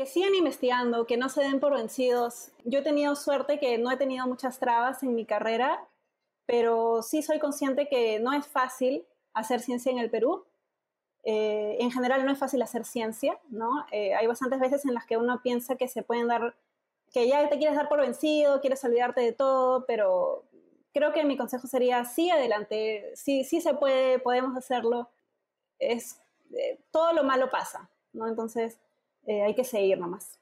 Que sigan investigando, que no se den por vencidos. Yo he tenido suerte que no he tenido muchas trabas en mi carrera, pero sí soy consciente que no es fácil hacer ciencia en el Perú. Eh, en general no es fácil hacer ciencia, ¿no? Eh, hay bastantes veces en las que uno piensa que se pueden dar, que ya te quieres dar por vencido, quieres olvidarte de todo, pero creo que mi consejo sería sí adelante, sí, sí se puede, podemos hacerlo. Es, eh, todo lo malo pasa, ¿no? Entonces hay que seguir nomás.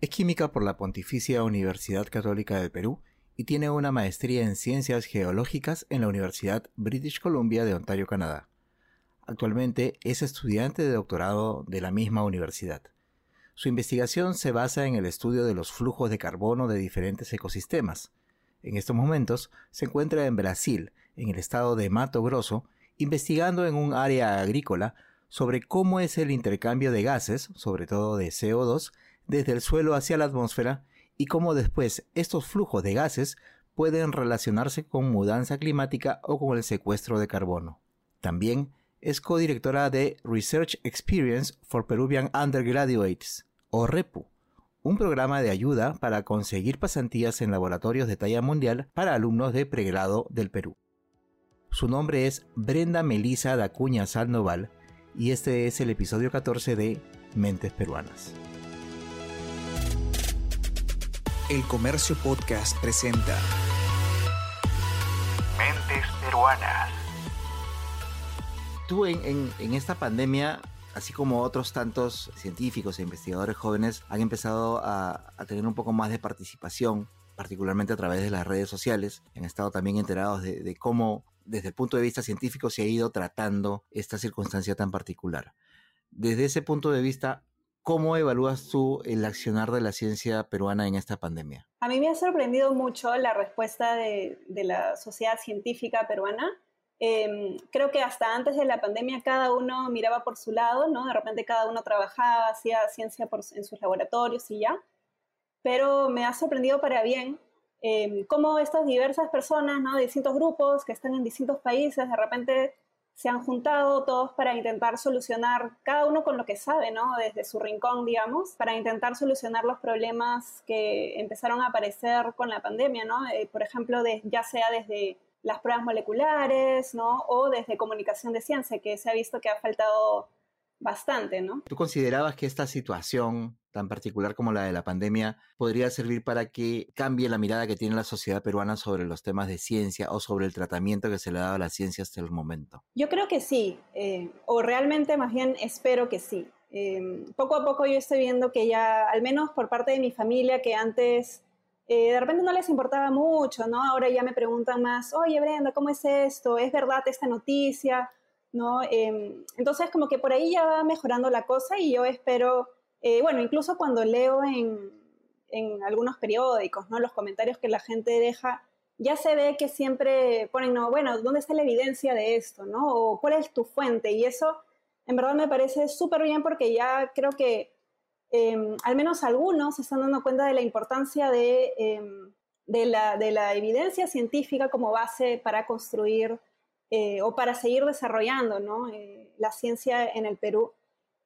Es química por la Pontificia Universidad Católica del Perú y tiene una maestría en Ciencias Geológicas en la Universidad British Columbia de Ontario, Canadá. Actualmente es estudiante de doctorado de la misma universidad. Su investigación se basa en el estudio de los flujos de carbono de diferentes ecosistemas. En estos momentos se encuentra en Brasil, en el estado de Mato Grosso, investigando en un área agrícola sobre cómo es el intercambio de gases, sobre todo de CO2, desde el suelo hacia la atmósfera y cómo después estos flujos de gases pueden relacionarse con mudanza climática o con el secuestro de carbono. También es codirectora de Research Experience for Peruvian Undergraduates, o REPU, un programa de ayuda para conseguir pasantías en laboratorios de talla mundial para alumnos de pregrado del Perú. Su nombre es Brenda Melisa Dacuña Salnoval y este es el episodio 14 de Mentes Peruanas. El Comercio Podcast presenta Mentes Peruanas tú en, esta pandemia así como otros tantos científicos e investigadores jóvenes han empezado a, tener un poco más de participación, particularmente a través de las redes sociales, han estado también enterados de, cómo desde el punto de vista científico se ha ido tratando esta circunstancia tan particular. Desde ese punto de vista, ¿cómo evalúas tú el accionar de la ciencia peruana en esta pandemia? A mí me ha sorprendido mucho la respuesta de la sociedad científica peruana Em, creo que hasta antes de la pandemia cada uno miraba por su lado, ¿no? De repente cada uno trabajaba, hacía ciencia en sus laboratorios y ya. Pero me ha sorprendido para bien eh, cómo estas diversas personas, ¿no? Distintos grupos que están en distintos países, de repente se han juntado todos para intentar solucionar, cada uno con lo que sabe, ¿no? Desde su rincón, digamos, para intentar solucionar los problemas que empezaron a aparecer con la pandemia, ¿no? Eh, por ejemplo, ya sea desde las pruebas moleculares, ¿no? O desde comunicación de ciencia, que se ha visto que ha faltado bastante, ¿no? ¿Tú considerabas que esta situación tan particular como la de la pandemia podría servir para que cambie la mirada que tiene la sociedad peruana sobre los temas de ciencia o sobre el tratamiento que se le ha dado a la ciencia hasta el momento? Yo creo que sí, eh, o realmente más bien espero que sí. Eh, poco a poco yo estoy viendo que ya, al menos por parte de mi familia, que antes eh, de repente no les importaba mucho, ¿no? Ahora ya me preguntan más, oye Brenda, ¿cómo es esto? ¿Es verdad esta noticia? ¿No? Em, entonces como que por ahí ya va mejorando la cosa y yo espero, eh, bueno, incluso cuando leo en, en, algunos periódicos, ¿no? Los comentarios que la gente deja, ya se ve que siempre ponen, no, bueno, ¿dónde está la evidencia de esto? ¿No? O cuál es tu fuente? Y eso en verdad me parece súper bien porque ya creo que Em, al menos algunos se están dando cuenta de la importancia de, em, de, la, de la, evidencia científica como base para construir eh, o para seguir desarrollando ¿no? Eh, la ciencia en el Perú.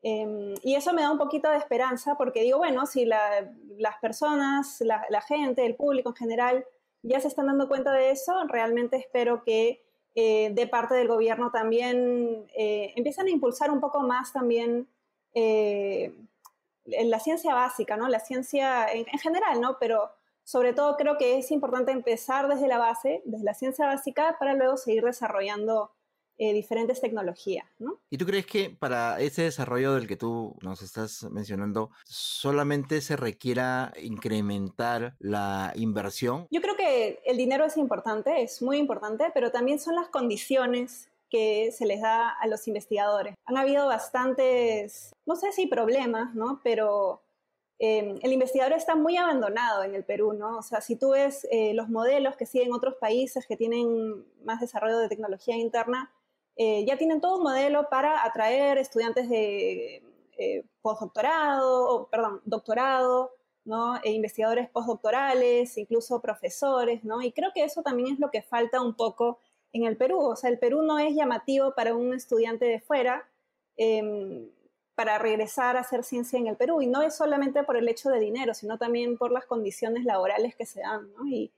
Em, y eso me da un poquito de esperanza porque digo, bueno, si las personas, la, la, gente, el público en general ya se están dando cuenta de eso, realmente espero que eh, de parte del gobierno también empiecen a impulsar un poco más también en la ciencia básica, ¿no? La ciencia en, general, ¿no? Pero sobre todo creo que es importante empezar desde la base, desde la ciencia básica, para luego seguir desarrollando eh, diferentes tecnologías, ¿no? ¿Y tú crees que para ese desarrollo del que tú nos estás mencionando, solamente se requiera incrementar la inversión? Yo creo que el dinero es importante, es muy importante, pero también son las condiciones que se les da a los investigadores. Han habido bastantes, no sé si problemas, ¿no? Pero em, el investigador está muy abandonado en el Perú, ¿no? O sea, si tú ves eh, los modelos que siguen otros países que tienen más desarrollo de tecnología interna, eh, ya tienen todo un modelo para atraer estudiantes de eh, postdoctorado, perdón, doctorado, ¿no? E investigadores postdoctorales, incluso profesores, ¿no? Y creo que eso también es lo que falta un poco en el Perú. O sea, el Perú no es llamativo para un estudiante de fuera. Em, para regresar a hacer ciencia en el Perú. Y no es solamente por el hecho de dinero, sino también por las condiciones laborales que se dan y,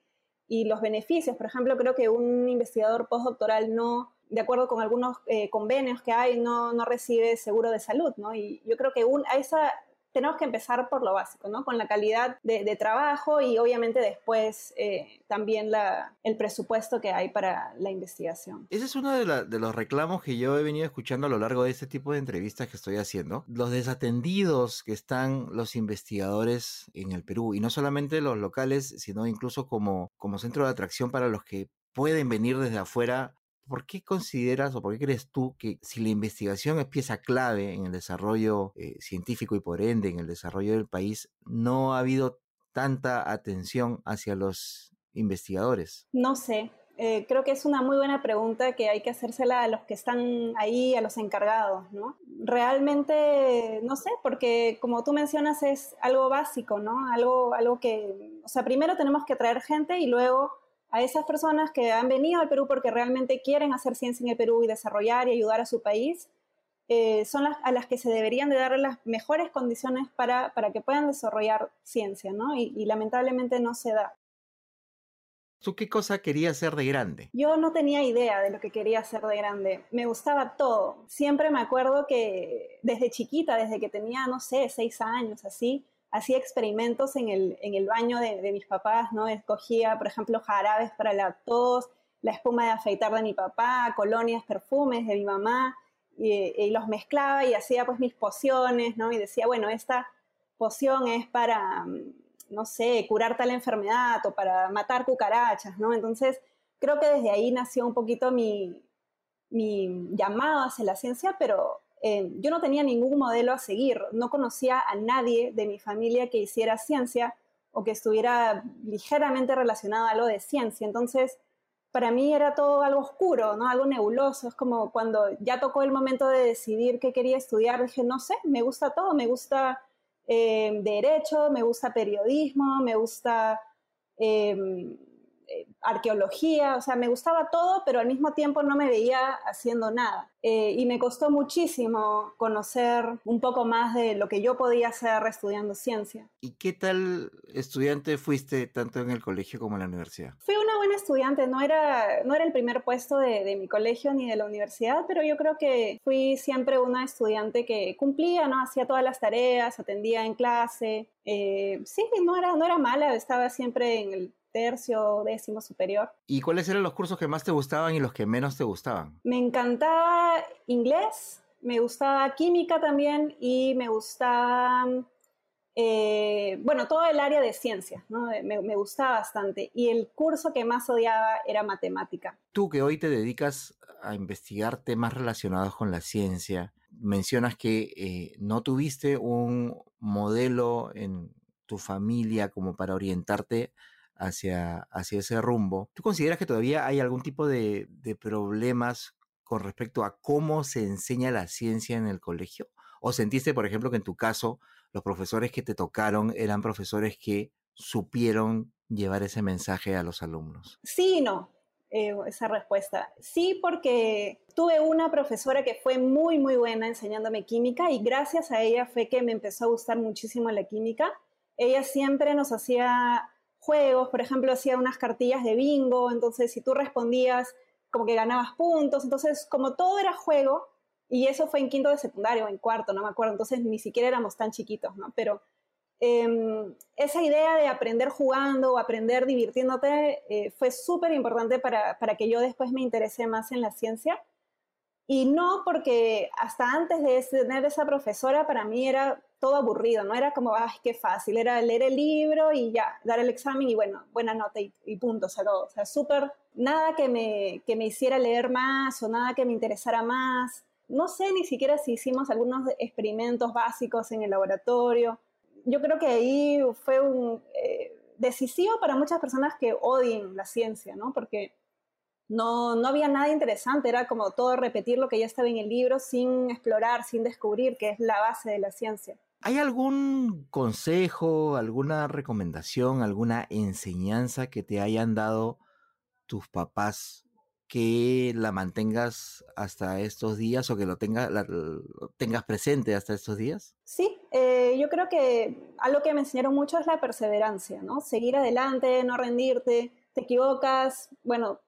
y, los beneficios. Por ejemplo, creo que un investigador postdoctoral no, de acuerdo con algunos eh, convenios que hay, no, no, recibe seguro de salud. ¿no? Y yo creo que un, a esa tenemos que empezar por lo básico, ¿no? Con la calidad de, trabajo y obviamente después eh, también el presupuesto que hay para la investigación. Ese es uno de, los reclamos que yo he venido escuchando a lo largo de este tipo de entrevistas que estoy haciendo. Los desatendidos que están los investigadores en el Perú y no solamente los locales, sino incluso como centro de atracción para los que pueden venir desde afuera ¿Por qué consideras o por qué crees tú que si la investigación es pieza clave en el desarrollo eh, científico y por ende en el desarrollo del país, no ha habido tanta atención hacia los investigadores? No sé, eh, creo que es una muy buena pregunta que hay que hacérsela a los que están ahí, a los encargados, ¿no? Realmente, no sé, porque como tú mencionas es algo básico, ¿no? Algo, algo que, o sea, primero tenemos que traer gente y luego a esas personas que han venido al Perú porque realmente quieren hacer ciencia en el Perú y desarrollar y ayudar a su país, eh, son las a las que se deberían de dar las mejores condiciones para, para que puedan desarrollar ciencia, ¿no? Y, lamentablemente no se da. ¿Tú qué cosa querías hacer de grande? Yo no tenía idea de lo que quería hacer de grande. Me gustaba todo. Siempre me acuerdo que desde chiquita, desde que tenía, no sé, seis años, así, hacía experimentos en el, en el baño de, de, mis papás, ¿no? Escogía, por ejemplo, jarabes para la tos, la espuma de afeitar de mi papá, colonias, perfumes de mi mamá, y, los mezclaba y hacía pues mis pociones, ¿no? Y decía, bueno, esta poción es para, mm, no sé, curar tal enfermedad o para matar cucarachas, ¿no? Entonces, creo que desde ahí nació un poquito mi, mi llamado hacia la ciencia, pero eh, yo no tenía ningún modelo a seguir, no conocía a nadie de mi familia que hiciera ciencia o que estuviera ligeramente relacionado a algo de ciencia. Entonces, para mí era todo algo oscuro, ¿no? algo nebuloso. Es como cuando ya tocó el momento de decidir qué quería estudiar, dije, no sé, me gusta todo, me gusta eh, derecho, me gusta periodismo, me gusta eh, eh, arqueología, o sea, me gustaba todo, pero al mismo tiempo no me veía haciendo nada. Eh, y me costó muchísimo conocer un poco más de lo que yo podía hacer estudiando ciencia. ¿Y qué tal estudiante fuiste tanto en el colegio como en la universidad? Fui una buena estudiante, no era, no era el primer puesto de, mi colegio ni de la universidad, pero yo creo que fui siempre una estudiante que cumplía, ¿no? Hacía todas las tareas, atendía en clase. Eh, sí, no era, no era mala, estaba siempre en el tercio, décimo superior. ¿Y cuáles eran los cursos que más te gustaban y los que menos te gustaban? Me encantaba inglés, me gustaba química también y me gustaba, eh, bueno, todo el área de ciencias, ¿no? me, me, gustaba bastante. Y el curso que más odiaba era matemática. Tú que hoy te dedicas a investigar temas relacionados con la ciencia, mencionas que eh, no tuviste un modelo en tu familia como para orientarte hacia, hacia ese rumbo. ¿Tú consideras que todavía hay algún tipo de, problemas con respecto a cómo se enseña la ciencia en el colegio? ¿O sentiste, por ejemplo, que en tu caso los profesores que te tocaron eran profesores que supieron llevar ese mensaje a los alumnos? Sí no, eh, esa respuesta. Sí, porque tuve una profesora que fue muy, muy buena enseñándome química y gracias a ella fue que me empezó a gustar muchísimo la química. Ella siempre nos hacía juegos, por ejemplo, hacía unas cartillas de bingo, entonces si tú respondías, como que ganabas puntos, entonces como todo era juego, y eso fue en quinto de secundario, en cuarto, no me acuerdo, entonces ni siquiera éramos tan chiquitos, ¿no? Pero em, esa idea de aprender jugando o aprender divirtiéndote eh, fue súper importante para, para que yo después me interesé más en la ciencia. Y no porque hasta antes de tener esa profesora, para mí era todo aburrido, no era como, ay, qué fácil, era leer el libro y ya, dar el examen y bueno, buena nota y, punto, o todo. O sea, súper, nada que me, que me hiciera leer más o nada que me interesara más. No sé ni siquiera si hicimos algunos experimentos básicos en el laboratorio. Yo creo que ahí fue un, eh, decisivo para muchas personas que odien la ciencia, ¿no? Porque no, no había nada interesante, era como todo repetir lo que ya estaba en el libro sin explorar, sin descubrir, que es la base de la ciencia. ¿Hay algún consejo, alguna recomendación, alguna enseñanza que te hayan dado tus papás que la mantengas hasta estos días o que lo, tenga, tengas presente hasta estos días? Sí, eh, yo creo que algo que me enseñaron mucho es la perseverancia, ¿no? Seguir adelante, no rendirte, te equivocas, bueno,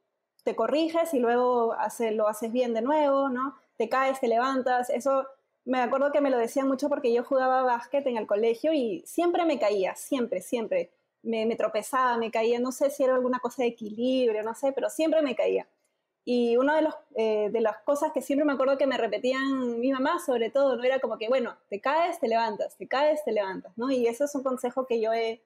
te corriges y luego hace, lo haces bien de nuevo, ¿no? Te caes, te levantas, eso me acuerdo que me lo decían mucho porque yo jugaba básquet en el colegio y siempre me caía, siempre, siempre. Me, me, tropezaba, me caía, no sé si era alguna cosa de equilibrio, no sé, pero siempre me caía. Y una de, los, eh, de las cosas que siempre me acuerdo que me repetían mi mamá, sobre todo, ¿no? Era como que, bueno, te caes, te levantas, te caes, te levantas, ¿no? Y eso es un consejo que yo he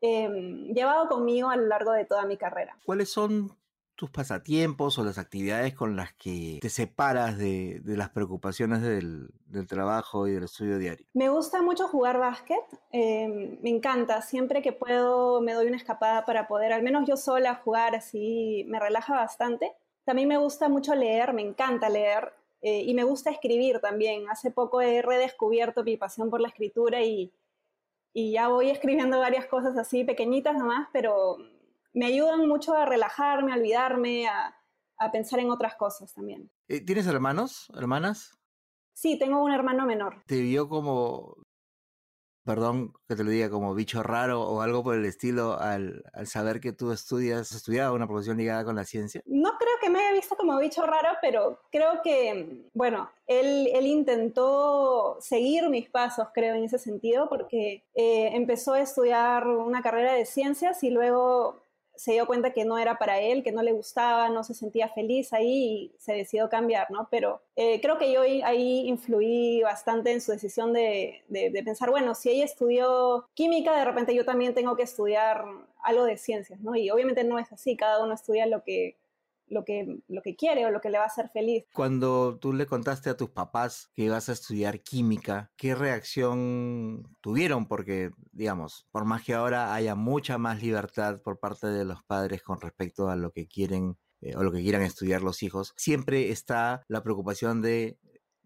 em, llevado conmigo a lo largo de toda mi carrera. ¿Cuáles son tus pasatiempos o las actividades con las que te separas de, de las preocupaciones del, del, trabajo y del estudio diario? Me gusta mucho jugar básquet, eh, me encanta, siempre que puedo me doy una escapada para poder, al menos yo sola, jugar así, me relaja bastante. También me gusta mucho leer, me encanta leer eh, y me gusta escribir también. Hace poco he redescubierto mi pasión por la escritura y, y ya voy escribiendo varias cosas así pequeñitas nomás, pero me ayudan mucho a relajarme, a olvidarme, a, a pensar en otras cosas también. Eh, ¿Tienes hermanos, hermanas? Sí, tengo un hermano menor. ¿Te vio como, perdón que te lo diga, como bicho raro o algo por el estilo al, al saber que tú estudias, estudiaba una profesión ligada con la ciencia? No creo que me haya visto como bicho raro, pero creo que, bueno, él, él intentó seguir mis pasos, creo, en ese sentido, porque eh, empezó a estudiar una carrera de ciencias y luego se dio cuenta que no era para él, que no le gustaba, no se sentía feliz ahí y se decidió cambiar, ¿no? Pero eh, creo que yo ahí influí bastante en su decisión de, de, de, pensar, bueno, si ella estudió química, de repente yo también tengo que estudiar algo de ciencias, ¿no? Y obviamente no es así, cada uno estudia lo que, lo que, lo que quiere o lo que le va a hacer feliz. Cuando tú le contaste a tus papás que ibas a estudiar química, ¿qué reacción tuvieron? Porque, digamos, por más que ahora haya mucha más libertad por parte de los padres con respecto a lo que quieren eh, o lo que quieran estudiar los hijos, siempre está la preocupación de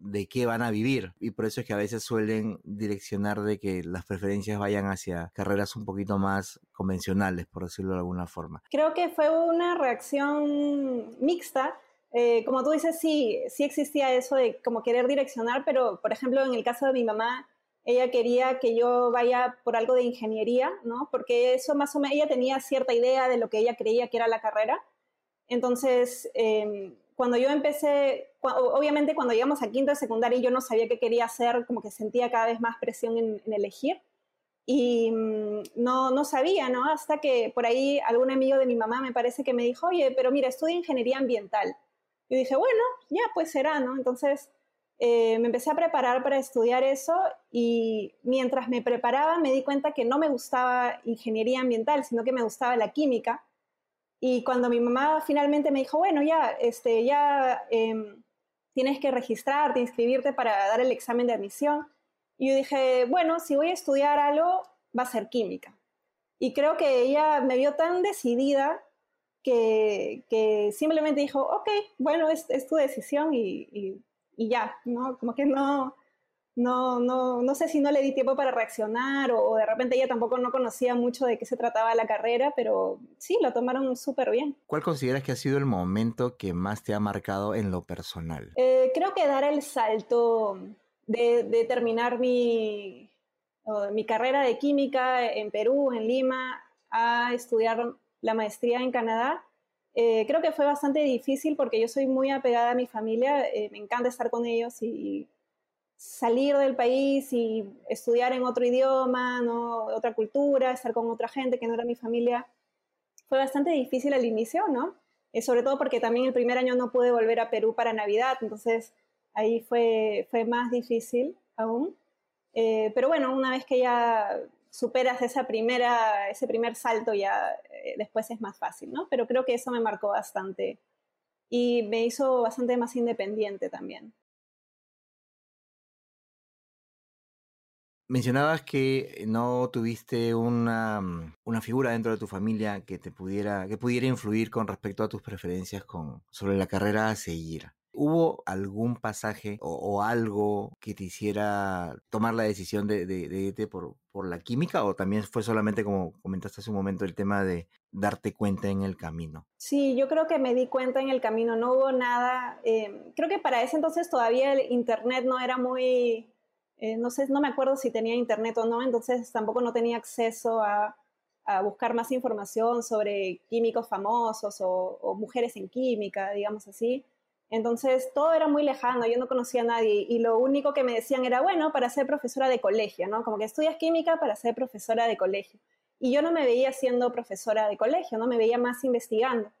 de qué van a vivir y por eso es que a veces suelen direccionar de que las preferencias vayan hacia carreras un poquito más convencionales, por decirlo de alguna forma. Creo que fue una reacción mixta. Eh, como tú dices, sí, sí existía eso de como querer direccionar, pero por ejemplo en el caso de mi mamá, ella quería que yo vaya por algo de ingeniería, ¿no? Porque eso más o menos, ella tenía cierta idea de lo que ella creía que era la carrera. Entonces, eh, cuando yo empecé, obviamente cuando llegamos a quinto de secundaria yo no sabía qué quería hacer, como que sentía cada vez más presión en, en elegir y mmm, no, no sabía, ¿no? Hasta que por ahí algún amigo de mi mamá me parece que me dijo, oye, pero mira, estudia ingeniería ambiental. Y dije, bueno, ya pues será, ¿no? Entonces eh, me empecé a preparar para estudiar eso y mientras me preparaba me di cuenta que no me gustaba ingeniería ambiental, sino que me gustaba la química y cuando mi mamá finalmente me dijo, bueno, ya, este, ya eh, tienes que registrarte, inscribirte para dar el examen de admisión, yo dije, bueno, si voy a estudiar algo, va a ser química. Y creo que ella me vio tan decidida que, que simplemente dijo, ok, bueno, es, es tu decisión y, y, ya, ¿no? Como que no, no, no, no sé si no le di tiempo para reaccionar o, o, de repente ella tampoco no conocía mucho de qué se trataba la carrera, pero sí, lo tomaron súper bien. ¿Cuál consideras que ha sido el momento que más te ha marcado en lo personal? Eh, creo que dar el salto de, de terminar mi, mi carrera de química en Perú, en Lima, a estudiar la maestría en Canadá. Eh, creo que fue bastante difícil porque yo soy muy apegada a mi familia, eh, me encanta estar con ellos y salir del país y estudiar en otro idioma, ¿no? otra cultura, estar con otra gente que no era mi familia, fue bastante difícil al inicio, ¿no? Eh, sobre todo porque también el primer año no pude volver a Perú para Navidad, entonces ahí fue, fue más difícil aún. Eh, pero bueno, una vez que ya superas esa primera, ese primer salto, ya eh, después es más fácil, ¿no? Pero creo que eso me marcó bastante y me hizo bastante más independiente también. Mencionabas que no tuviste una, mm, una, figura dentro de tu familia que te pudiera, que pudiera influir con respecto a tus preferencias con, sobre la carrera a seguir. ¿Hubo algún pasaje o, algo que te hiciera tomar la decisión de, irte por, por la química o también fue solamente como comentaste hace un momento el tema de darte cuenta en el camino? Sí, yo creo que me di cuenta en el camino, no hubo nada, eh, creo que para ese entonces todavía el internet no era muy, eh, no sé, no me acuerdo si tenía internet o no, entonces tampoco no tenía acceso a, buscar más información sobre químicos famosos o mujeres en química, digamos así. Entonces todo era muy lejano, yo no conocía a nadie y lo único que me decían era, bueno, para ser profesora de colegio, ¿no? Como que estudias química para ser profesora de colegio. Y yo no me veía siendo profesora de colegio, no me veía más investigando.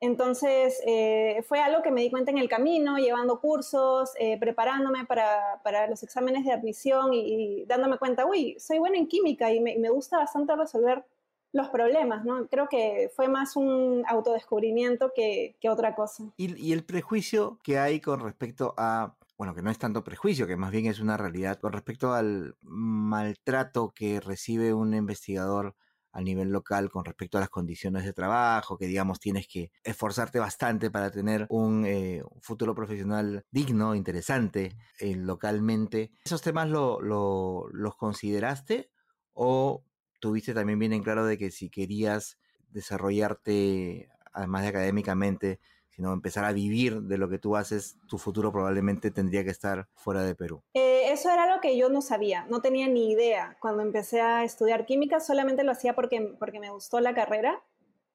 Entonces eh, fue algo que me di cuenta en el camino, llevando cursos, eh, preparándome para, los exámenes de admisión y, dándome cuenta, uy, soy buena en química y me gusta bastante resolver los problemas, ¿no? Creo que fue más un autodescubrimiento que, otra cosa. ¿Y, el prejuicio que hay con respecto a, bueno, que no es tanto prejuicio, que más bien es una realidad, con respecto al maltrato que recibe un investigador a nivel local con respecto a las condiciones de trabajo, que digamos tienes que esforzarte bastante para tener un, eh, futuro profesional digno, interesante eh, localmente. ¿Esos temas lo, los consideraste o tuviste también bien en claro de que si querías desarrollarte, además de académicamente, sino empezar a vivir de lo que tú haces, tu futuro probablemente tendría que estar fuera de Perú. Eh, eso era lo que yo no sabía, no tenía ni idea. Cuando empecé a estudiar química solamente lo hacía porque, porque me gustó la carrera.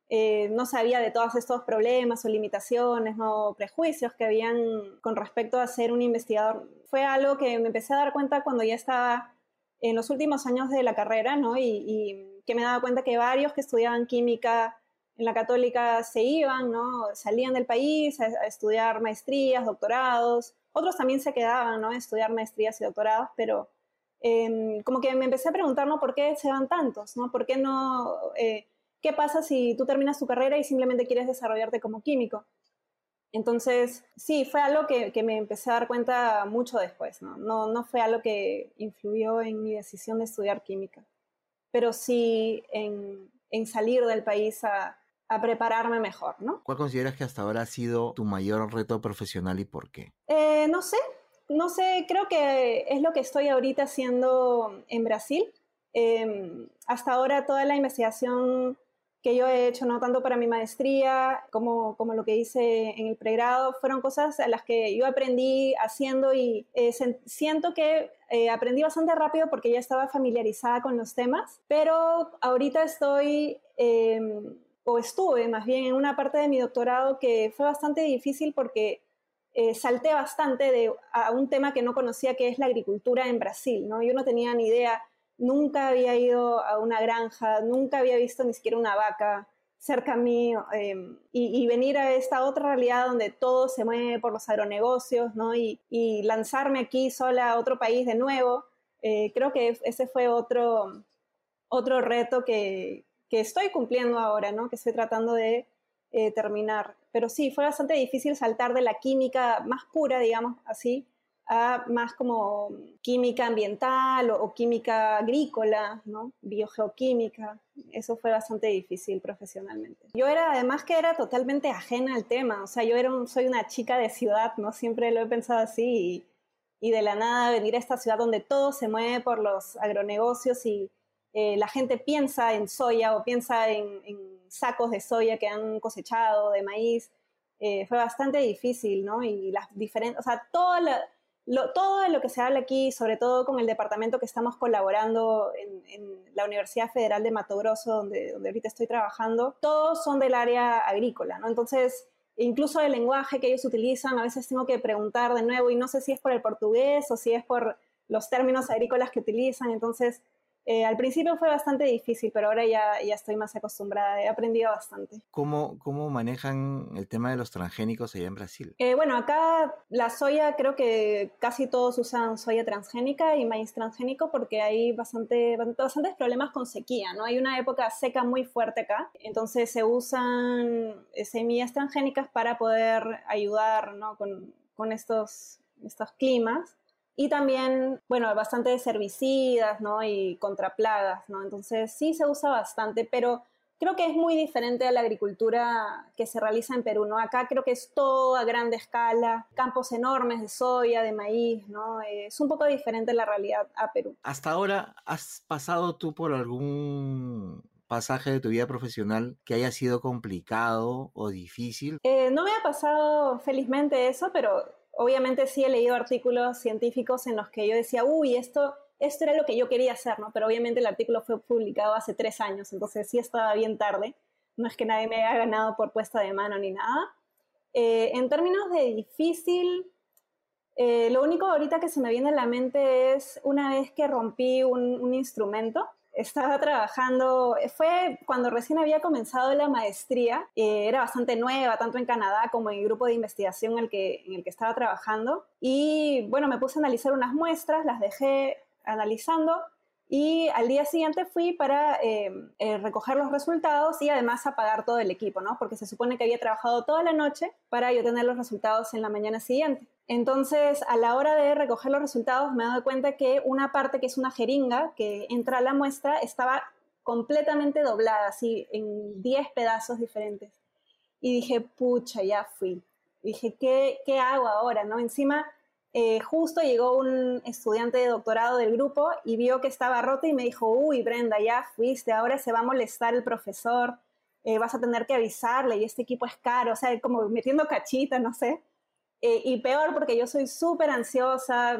Eh, no sabía de todos estos problemas o limitaciones o prejuicios que habían con respecto a ser un investigador. Fue algo que me empecé a dar cuenta cuando ya estaba en los últimos años de la carrera, ¿no? Y, que me daba cuenta que varios que estudiaban química en la católica se iban, ¿no? Salían del país a, estudiar maestrías, doctorados. Otros también se quedaban, ¿no? A estudiar maestrías y doctorados, pero em, como que me empecé a preguntar, ¿no? ¿Por qué se van tantos, ¿no? ¿Por qué no? Eh, ¿Qué pasa si tú terminas tu carrera y simplemente quieres desarrollarte como químico? Entonces, sí, fue algo que, me empecé a dar cuenta mucho después, ¿no? ¿no? fue algo que influyó en mi decisión de estudiar química, pero sí en, salir del país a, prepararme mejor, ¿no? ¿Cuál consideras que hasta ahora ha sido tu mayor reto profesional y por qué? Eh, no sé, no sé, creo que es lo que estoy ahorita haciendo en Brasil. Em, hasta ahora toda la investigación que yo he hecho, no tanto para mi maestría como, como lo que hice en el pregrado, fueron cosas a las que yo aprendí haciendo y eh, siento que eh, aprendí bastante rápido porque ya estaba familiarizada con los temas, pero ahorita estoy, em, o estuve más bien en una parte de mi doctorado que fue bastante difícil porque eh, salté bastante de, a un tema que no conocía, que es la agricultura en Brasil, ¿no? Yo no tenía ni idea nunca había ido a una granja, nunca había visto ni siquiera una vaca cerca mío em, y, venir a esta otra realidad donde todo se mueve por los agronegocios, ¿no? Y, lanzarme aquí sola a otro país de nuevo, eh, creo que ese fue otro, otro reto que, estoy cumpliendo ahora, ¿no? Que estoy tratando de eh, terminar. Pero sí, fue bastante difícil saltar de la química más pura, digamos así, a más como química ambiental o, química agrícola, ¿no? biogeoquímica. Eso fue bastante difícil profesionalmente. Yo era, además que era totalmente ajena al tema, o sea, yo era soy una chica de ciudad, ¿no? Siempre lo he pensado así y, de la nada venir a esta ciudad donde todo se mueve por los agronegocios y eh, la gente piensa en soya o piensa en, sacos de soya que han cosechado, de maíz. Eh, fue bastante difícil, ¿no? Y las diferentes, o sea, toda la, todo lo que se habla aquí, sobre todo con el departamento que estamos colaborando en, la Universidad Federal de Mato Grosso, donde, donde ahorita estoy trabajando, todos son del área agrícola, ¿no? Entonces, incluso el lenguaje que ellos utilizan, a veces tengo que preguntar de nuevo y no sé si es por el portugués o si es por los términos agrícolas que utilizan, entonces eh, al principio fue bastante difícil, pero ahora ya, ya estoy más acostumbrada, he aprendido bastante. ¿Cómo, ¿Cómo manejan el tema de los transgénicos allá en Brasil? Eh, bueno, acá la soya, creo que casi todos usan soya transgénica y maíz transgénico porque hay bastante, bastantes problemas con sequía, ¿no? Hay una época seca muy fuerte acá, entonces se usan eh, semillas transgénicas para poder ayudar ¿no? con, con estos, estos climas y también, bueno, bastante de herbicidas, ¿no? Y contra plagas, ¿no? Entonces sí se usa bastante, pero creo que es muy diferente a la agricultura que se realiza en Perú, ¿no? Acá creo que es todo a grande escala, campos enormes de soya, de maíz, ¿no? Es un poco diferente la realidad a Perú. Hasta ahora, ¿has pasado tú por algún pasaje de tu vida profesional que haya sido complicado o difícil? Eh, no me ha pasado felizmente eso, pero obviamente sí he leído artículos científicos en los que yo decía, uy, esto esto era lo que yo quería hacer, ¿no? Pero obviamente el artículo fue publicado hace tres años, entonces sí estaba bien tarde. No es que nadie me haya ganado por puesta de mano ni nada. Eh, en términos de difícil, eh, lo único ahorita que se me viene a la mente es una vez que rompí un, instrumento. Estaba trabajando, fue cuando recién había comenzado la maestría, eh, era bastante nueva, tanto en Canadá como en el grupo de investigación en en el que estaba trabajando. Y bueno, me puse a analizar unas muestras, las dejé analizando y al día siguiente fui para eh, eh, recoger los resultados y además apagar todo el equipo, ¿no? Porque se supone que había trabajado toda la noche para yo tener los resultados en la mañana siguiente. Entonces, a la hora de recoger los resultados, me he dado cuenta que una parte que es una jeringa que entra a la muestra estaba completamente doblada, así en 10 pedazos diferentes. Y dije, pucha, ya fui. Dije, ¿qué, qué hago ahora? ¿no? Encima, eh, justo llegó un estudiante de doctorado del grupo y vio que estaba roto y me dijo, uy, Brenda, ya fuiste, ahora se va a molestar el profesor, eh, vas a tener que avisarle y este equipo es caro, o sea, como metiendo cachita, no sé. Eh, y peor porque yo soy súper ansiosa,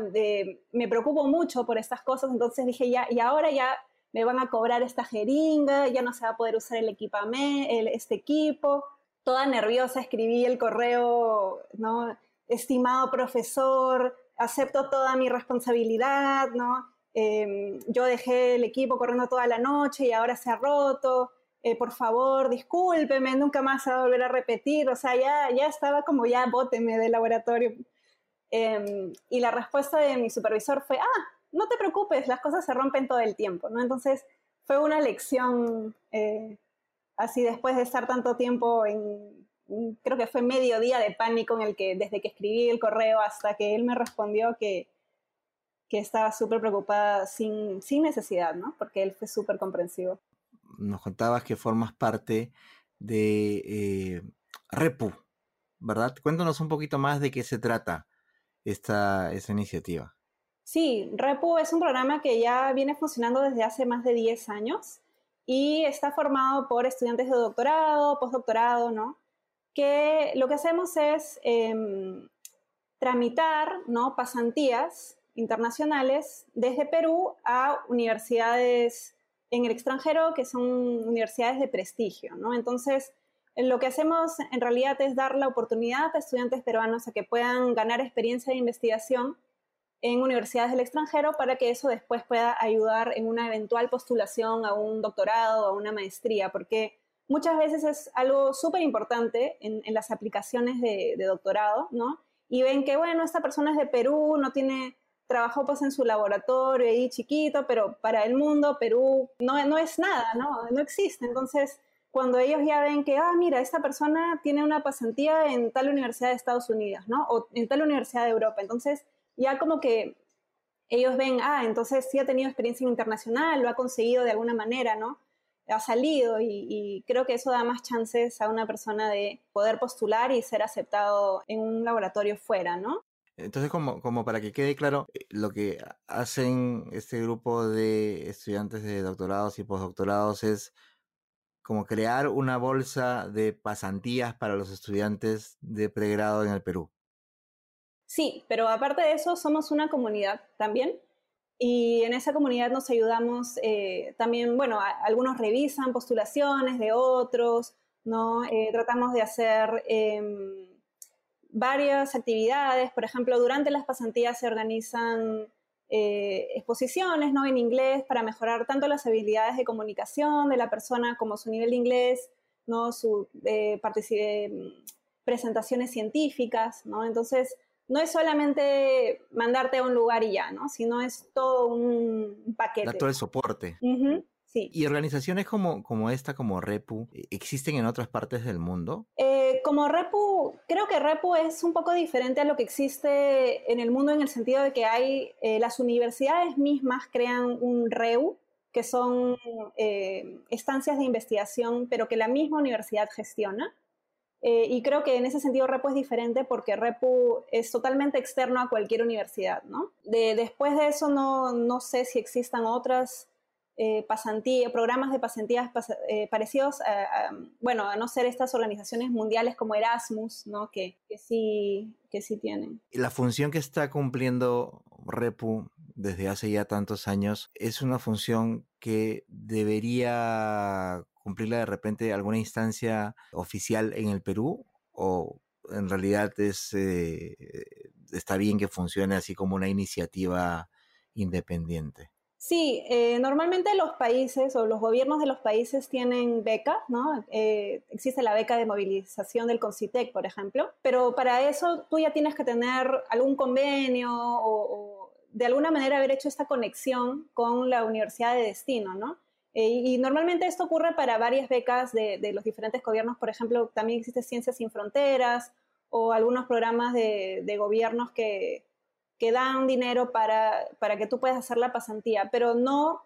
me preocupo mucho por estas cosas, entonces dije, ya, y ahora ya me van a cobrar esta jeringa, ya no se va a poder usar el equipamiento, este equipo. Toda nerviosa escribí el correo, ¿no? Estimado profesor, acepto toda mi responsabilidad, ¿no? Em, yo dejé el equipo corriendo toda la noche y ahora se ha roto, eh, por favor, discúlpeme, nunca más se va a volver a repetir, o sea, ya, ya estaba como ya bóteme del laboratorio. Em, y la respuesta de mi supervisor fue, ah, no te preocupes, las cosas se rompen todo el tiempo, ¿no? Entonces fue una lección eh, así después de estar tanto tiempo en, creo que fue medio día de pánico en el que desde que escribí el correo hasta que él me respondió que, que estaba súper preocupada sin, sin necesidad, ¿no? Porque él fue súper comprensivo. Nos contabas que formas parte de eh, Repu, ¿verdad? Cuéntanos un poquito más de qué se trata esta, esta iniciativa. Sí, Repu es un programa que ya viene funcionando desde hace más de 10 años y está formado por estudiantes de doctorado, postdoctorado, ¿no? Que lo que hacemos es em, tramitar ¿no? pasantías internacionales desde Perú a universidades en el extranjero que son universidades de prestigio. ¿no? Entonces, lo que hacemos en realidad es dar la oportunidad a estudiantes peruanos a que puedan ganar experiencia de investigación en universidades del extranjero para que eso después pueda ayudar en una eventual postulación a un doctorado o a una maestría, porque muchas veces es algo súper importante en, las aplicaciones de, doctorado, ¿no? Y ven que, bueno, esta persona es de Perú, no tiene trabajo pues en su laboratorio ahí chiquito, pero para el mundo Perú no, no es nada, ¿no? No existe. Entonces, cuando ellos ya ven que, ah, mira, esta persona tiene una pasantía en tal universidad de Estados Unidos, ¿no? O en tal universidad de Europa. Entonces, ya como que ellos ven, ah, entonces sí ha tenido experiencia internacional, lo ha conseguido de alguna manera, ¿no? Ha salido y, creo que eso da más chances a una persona de poder postular y ser aceptado en un laboratorio fuera, ¿no? Entonces, como, como para que quede claro, eh, lo que hacen este grupo de estudiantes de doctorados y postdoctorados es como crear una bolsa de pasantías para los estudiantes de pregrado en el Perú. Sí, pero aparte de eso, somos una comunidad también y en esa comunidad nos ayudamos eh, también, bueno, algunos revisan postulaciones de otros, ¿no? Eh, tratamos de hacer em, varias actividades, por ejemplo, durante las pasantías se organizan eh, exposiciones, ¿no? En inglés para mejorar tanto las habilidades de comunicación de la persona como su nivel de inglés, ¿no? Su presentaciones científicas, ¿no? Entonces, no es solamente mandarte a un lugar y ya, ¿no? Sino es todo un paquete. Da todo el soporte. sí. ¿Y organizaciones como, como esta, como Repu, eh, existen en otras partes del mundo? Eh, como Repu, creo que Repu es un poco diferente a lo que existe en el mundo en el sentido de que hay, eh, las universidades mismas crean un REU, que son eh, estancias de investigación, pero que la misma universidad gestiona. Eh, y creo que en ese sentido Repu es diferente porque Repu es totalmente externo a cualquier universidad, ¿no? De, después de eso no, no sé si existan otras eh, programas de pasantías eh, parecidos a, bueno, a no ser estas organizaciones mundiales como Erasmus, ¿no? Que, que, sí, que sí tienen. La función que está cumpliendo Repu desde hace ya tantos años es una función que debería cumplirla de repente alguna instancia oficial en el Perú o en realidad es, eh, está bien que funcione así como una iniciativa independiente. Sí, eh, normalmente los países o los gobiernos de los países tienen becas, ¿no? Eh, existe la beca de movilización del CONCITEC, por ejemplo, pero para eso tú ya tienes que tener algún convenio o, de alguna manera haber hecho esta conexión con la universidad de destino, ¿no? Eh, y normalmente esto ocurre para varias becas de, los diferentes gobiernos, por ejemplo, también existe Ciencias sin Fronteras o algunos programas de gobiernos que que dan dinero para, para que tú puedas hacer la pasantía, pero no,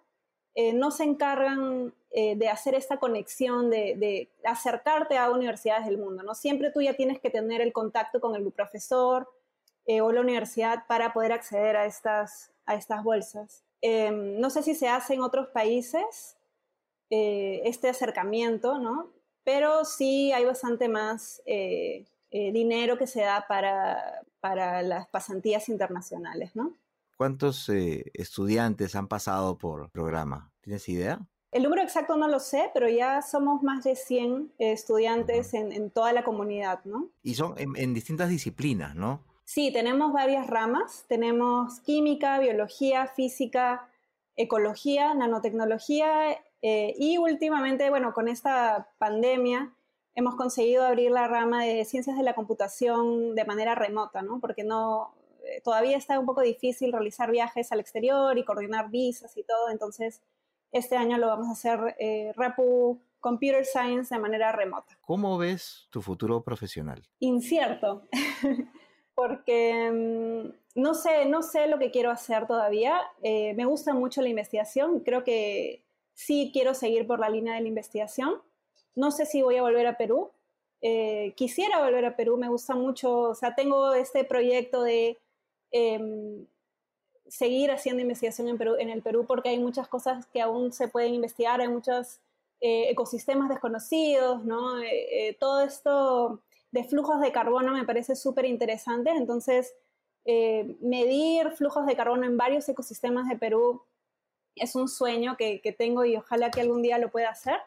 eh, no se encargan eh, de hacer esta conexión, de, de, acercarte a universidades del mundo, ¿no? Siempre tú ya tienes que tener el contacto con el profesor eh, o la universidad para poder acceder a estas, a estas bolsas. Em, no sé si se hace en otros países este acercamiento, ¿no? Pero sí hay bastante más dinero que se da para, para las pasantías internacionales, ¿no? ¿Cuántos eh, estudiantes han pasado por el programa? ¿Tienes idea? El número exacto no lo sé, pero ya somos más de 100 estudiantes en, toda la comunidad, ¿no? Y son en, distintas disciplinas, ¿no? Sí, tenemos varias ramas. Tenemos química, biología, física, ecología, nanotecnología eh, y últimamente, bueno, con esta pandemia hemos conseguido abrir la rama de ciencias de la computación de manera remota, ¿no? Porque no, eh, todavía está un poco difícil realizar viajes al exterior y coordinar visas y todo, entonces este año lo vamos a hacer eh, REPU Computer Science de manera remota. ¿Cómo ves tu futuro profesional? Incierto, porque mm, no, sé, no sé lo que quiero hacer todavía. Eh, me gusta mucho la investigación, creo que sí quiero seguir por la línea de la investigación no sé si voy a volver a Perú. Eh, quisiera volver a Perú, me gusta mucho, o sea, tengo este proyecto de em, seguir haciendo investigación en, Perú, en el Perú porque hay muchas cosas que aún se pueden investigar, hay muchos eh, ecosistemas desconocidos, ¿no? Eh, todo esto de flujos de carbono me parece súper interesante, entonces medir flujos de carbono en varios ecosistemas de Perú es un sueño que, que tengo y ojalá que algún día lo pueda hacer.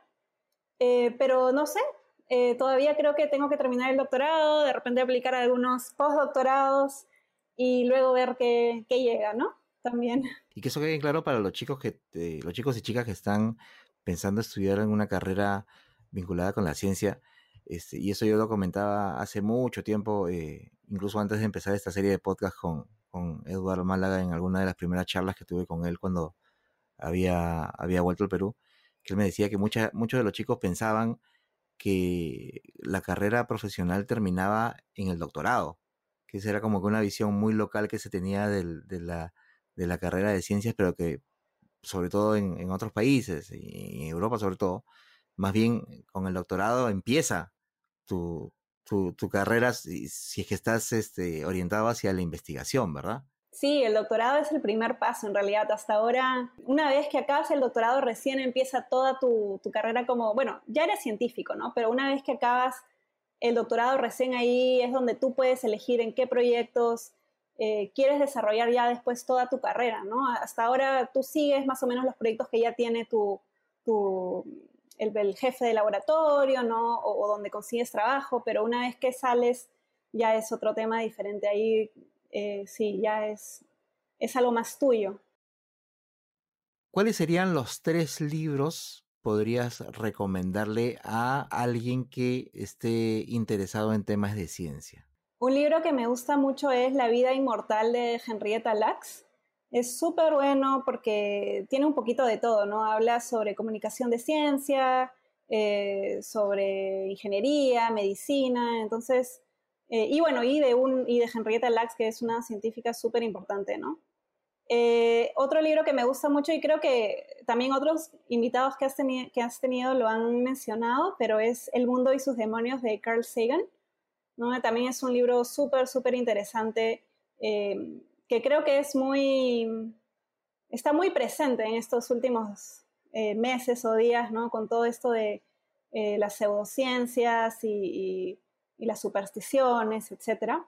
Eh, pero no sé, eh, todavía creo que tengo que terminar el doctorado, de repente aplicar algunos postdoctorados y luego ver qué, qué llega, ¿no? También. Y que eso quede claro para los chicos que los chicos y chicas que están pensando estudiar en una carrera vinculada con la ciencia. Este, y eso yo lo comentaba hace mucho tiempo, eh, incluso antes de empezar esta serie de podcast con, con Eduardo Málaga en alguna de las primeras charlas que tuve con él cuando había, había vuelto al Perú que él me decía que muchos de los chicos pensaban que la carrera profesional terminaba en el doctorado, que esa era como que una visión muy local que se tenía de, la, de la carrera de ciencias, pero que sobre todo en, otros países, y en Europa sobre todo, más bien con el doctorado empieza tu, tu, tu carrera si, si, es que estás este, orientado hacia la investigación, ¿verdad? Sí, el doctorado es el primer paso en realidad. Hasta ahora, una vez que acabas el doctorado, recién empieza toda tu, carrera como, bueno, ya eres científico, ¿no? Pero una vez que acabas el doctorado, recién ahí es donde tú puedes elegir en qué proyectos eh, quieres desarrollar ya después toda tu carrera, ¿no? Hasta ahora tú sigues más o menos los proyectos que ya tiene tu, el, jefe de laboratorio, ¿no? O donde consigues trabajo, pero una vez que sales ya es otro tema diferente. Ahí eh, sí, ya es, es algo más tuyo. ¿Cuáles serían los tres libros podrías recomendarle a alguien que esté interesado en temas de ciencia? Un libro que me gusta mucho es La vida inmortal de Henrietta Lacks. Es súper bueno porque tiene un poquito de todo, ¿no? Habla sobre comunicación de ciencia, eh, sobre ingeniería, medicina, entonces eh, y bueno, y de, un, y de Henrietta Lacks, que es una científica súper importante, ¿no? Eh, otro libro que me gusta mucho y creo que también otros invitados que has, que has tenido lo han mencionado, pero es El mundo y sus demonios de Carl Sagan. ¿no? También es un libro súper, súper interesante eh, que creo que es muy, está muy presente en estos últimos eh, meses o días, ¿no? Con todo esto de las pseudociencias y, y, las supersticiones, etcétera.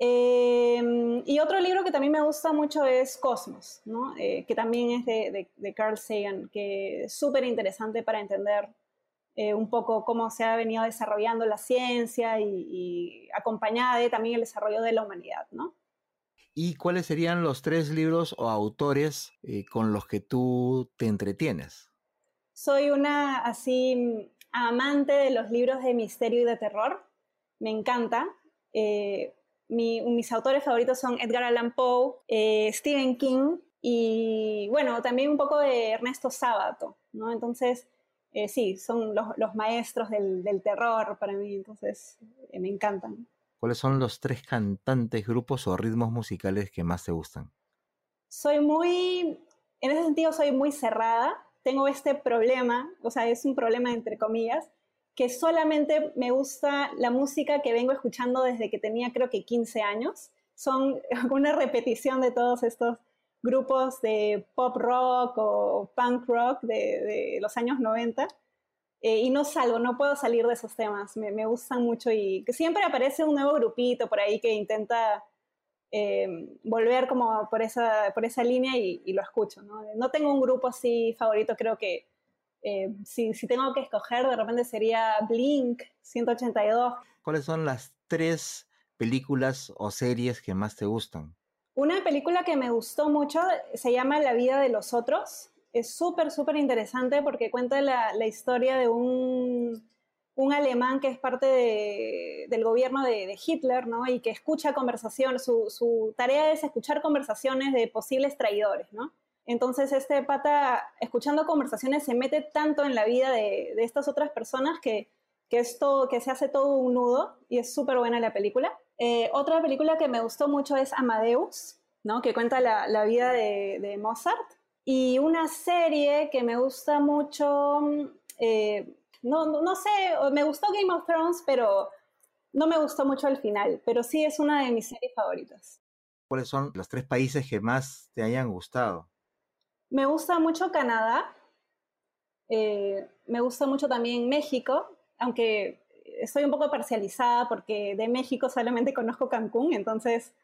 Em, y otro libro que también me gusta mucho es Cosmos, ¿no? Eh, que también es de, de, Carl Sagan, que es súper interesante para entender eh, un poco cómo se ha venido desarrollando la ciencia y, acompañada de también el desarrollo de la humanidad, ¿no? ¿Y cuáles serían los tres libros o autores eh, con los que tú te entretienes? Soy una así amante de los libros de misterio y de terror. Me encanta mis autores favoritos son Edgar Allan Poe, eh, Stephen King y, bueno, también un poco de Ernesto Sábato, ¿no? Entonces, eh, sí, son los, maestros del, terror para mí, entonces eh, me encantan. ¿Cuáles son los tres cantantes, grupos o ritmos musicales que más te gustan? Soy muy, en ese sentido soy muy cerrada, tengo este problema, o sea, es un problema entre comillas, que solamente me gusta la música que vengo escuchando desde que tenía creo que 15 años. Son una repetición de todos estos grupos de pop rock o punk rock de, los años 90. Eh, y no salgo, no puedo salir de esos temas, me, me, gustan mucho y siempre aparece un nuevo grupito por ahí que intenta eh, volver como por esa, por esa línea y, y lo escucho. ¿no? no tengo un grupo así favorito, creo que eh, si, tengo que escoger, de repente sería Blink 182. ¿Cuáles son las tres películas o series que más te gustan? Una película que me gustó mucho se llama La vida de los otros. Es súper, súper interesante porque cuenta la, historia de un, un, alemán que es parte del gobierno de, Hitler, ¿no? Y que escucha conversaciones, su, su tarea es escuchar conversaciones de posibles traidores, ¿no? Entonces este pata, escuchando conversaciones, se mete tanto en la vida de, estas otras personas que, que, es que se hace todo un nudo y es súper buena la película. Eh, otra película que me gustó mucho es Amadeus, ¿no? que cuenta la, vida de, Mozart. Y una serie que me gusta mucho, eh, no, no, sé, me gustó Game of Thrones, pero no me gustó mucho el final, pero sí es una de mis series favoritas. ¿Cuáles son los tres países que más te hayan gustado? Me gusta mucho Canadá, eh, me gusta mucho también México, aunque estoy un poco parcializada porque de México solamente conozco Cancún, entonces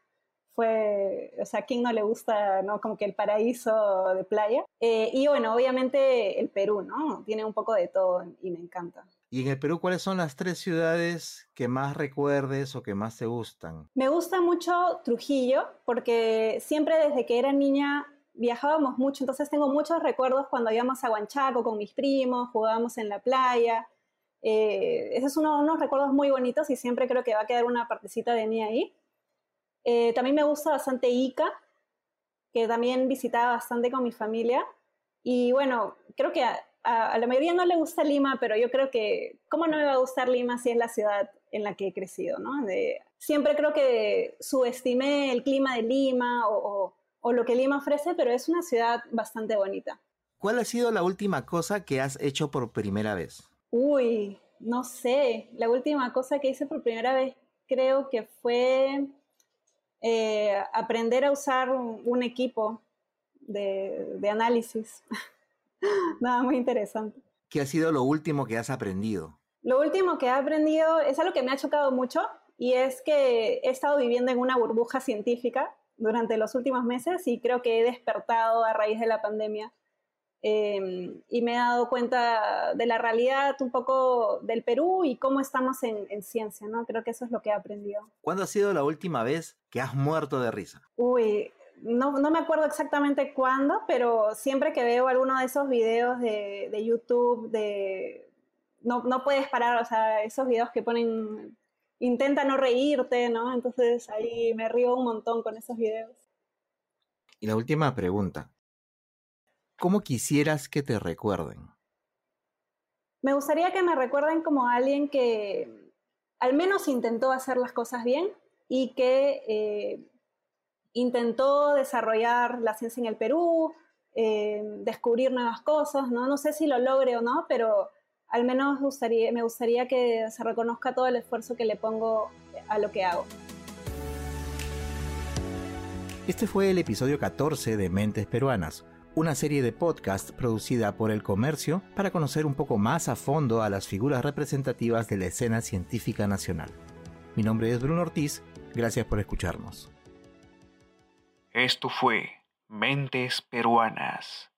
fue, o sea, ¿a quién no le gusta, no? Como que el paraíso de playa. Eh, y bueno, obviamente el Perú, ¿no? Tiene un poco de todo y me encanta. ¿Y en el Perú cuáles son las tres ciudades que más recuerdes o que más te gustan? Me gusta mucho Trujillo porque siempre desde que era niña viajábamos mucho, entonces tengo muchos recuerdos cuando íbamos a Huanchaco con mis primos, jugábamos en la playa. Eh, esos son unos recuerdos muy bonitos y siempre creo que va a quedar una partecita de mí ahí. Eh, también me gusta bastante Ica, que también visitaba bastante con mi familia. Y bueno, creo que a, la mayoría no le gusta Lima, pero yo creo que, ¿cómo no me va a gustar Lima si es la ciudad en la que he crecido? ¿no? siempre creo que subestimé el clima de Lima o o lo que Lima ofrece, pero es una ciudad bastante bonita. ¿Cuál ha sido la última cosa que has hecho por primera vez? Uy, no sé. La última cosa que hice por primera vez creo que fue eh, aprender a usar un, equipo de, de análisis. Nada muy interesante. ¿Qué ha sido lo último que has aprendido? Lo último que he aprendido es algo que me ha chocado mucho y es que he estado viviendo en una burbuja científica durante los últimos meses y creo que he despertado a raíz de la pandemia em, y me he dado cuenta de la realidad un poco del Perú y cómo estamos en, ciencia, ¿no? Creo que eso es lo que he aprendido. ¿Cuándo ha sido la última vez que has muerto de risa? Uy, no, no me acuerdo exactamente cuándo, pero siempre que veo alguno de esos videos de, de YouTube de... No, no puedes parar, o sea, esos videos que ponen intenta no reírte, ¿no? Entonces ahí me río un montón con esos videos. Y la última pregunta. ¿Cómo quisieras que te recuerden? Me gustaría que me recuerden como alguien que al menos intentó hacer las cosas bien y que eh, intentó desarrollar la ciencia en el Perú, eh, descubrir nuevas cosas, ¿no? No sé si lo logre o no, pero al menos gustaría, me gustaría que se reconozca todo el esfuerzo que le pongo a lo que hago. Este fue el episodio 14 de Mentes Peruanas, una serie de podcast producida por El Comercio para conocer un poco más a fondo a las figuras representativas de la escena científica nacional. Mi nombre es Bruno Ortiz, gracias por escucharnos. Esto fue Mentes Peruanas.